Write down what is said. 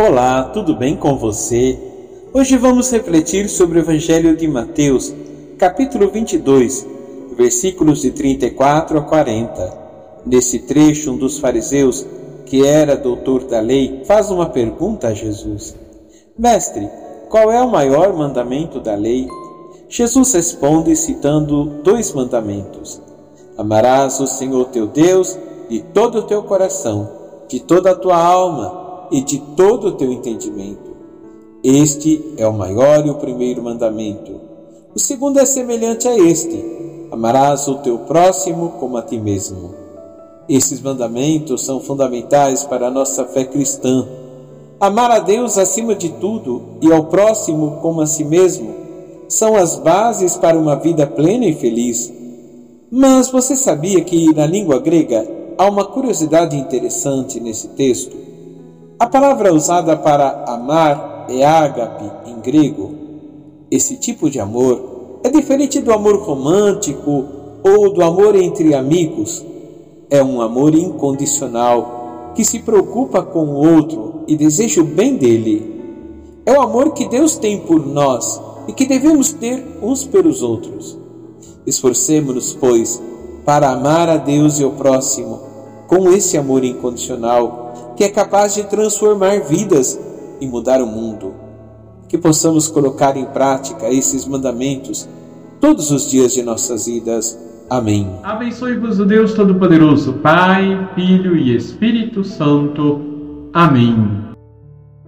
Olá, tudo bem com você? Hoje vamos refletir sobre o Evangelho de Mateus, capítulo 22, versículos de 34 a 40. Nesse trecho, um dos fariseus, que era doutor da lei, faz uma pergunta a Jesus: Mestre, qual é o maior mandamento da lei? Jesus responde citando dois mandamentos: Amarás o Senhor teu Deus de todo o teu coração, de toda a tua alma e de todo o teu entendimento. Este é o maior e o primeiro mandamento. O segundo é semelhante a este: amarás o teu próximo como a ti mesmo. Esses mandamentos são fundamentais para a nossa fé cristã. Amar a Deus acima de tudo e ao próximo como a si mesmo são as bases para uma vida plena e feliz. Mas você sabia que na língua grega há uma curiosidade interessante nesse texto? A palavra usada para amar é ágape em grego. Esse tipo de amor é diferente do amor romântico ou do amor entre amigos. É um amor incondicional que se preocupa com o outro e deseja o bem dele. É o amor que Deus tem por nós e que devemos ter uns pelos outros. Esforcemos-nos, pois, para amar a Deus e o próximo com esse amor incondicional que é capaz de transformar vidas e mudar o mundo. Que possamos colocar em prática esses mandamentos todos os dias de nossas vidas. Amém. Abençoe-vos o Deus Todo-Poderoso, Pai, Filho e Espírito Santo. Amém.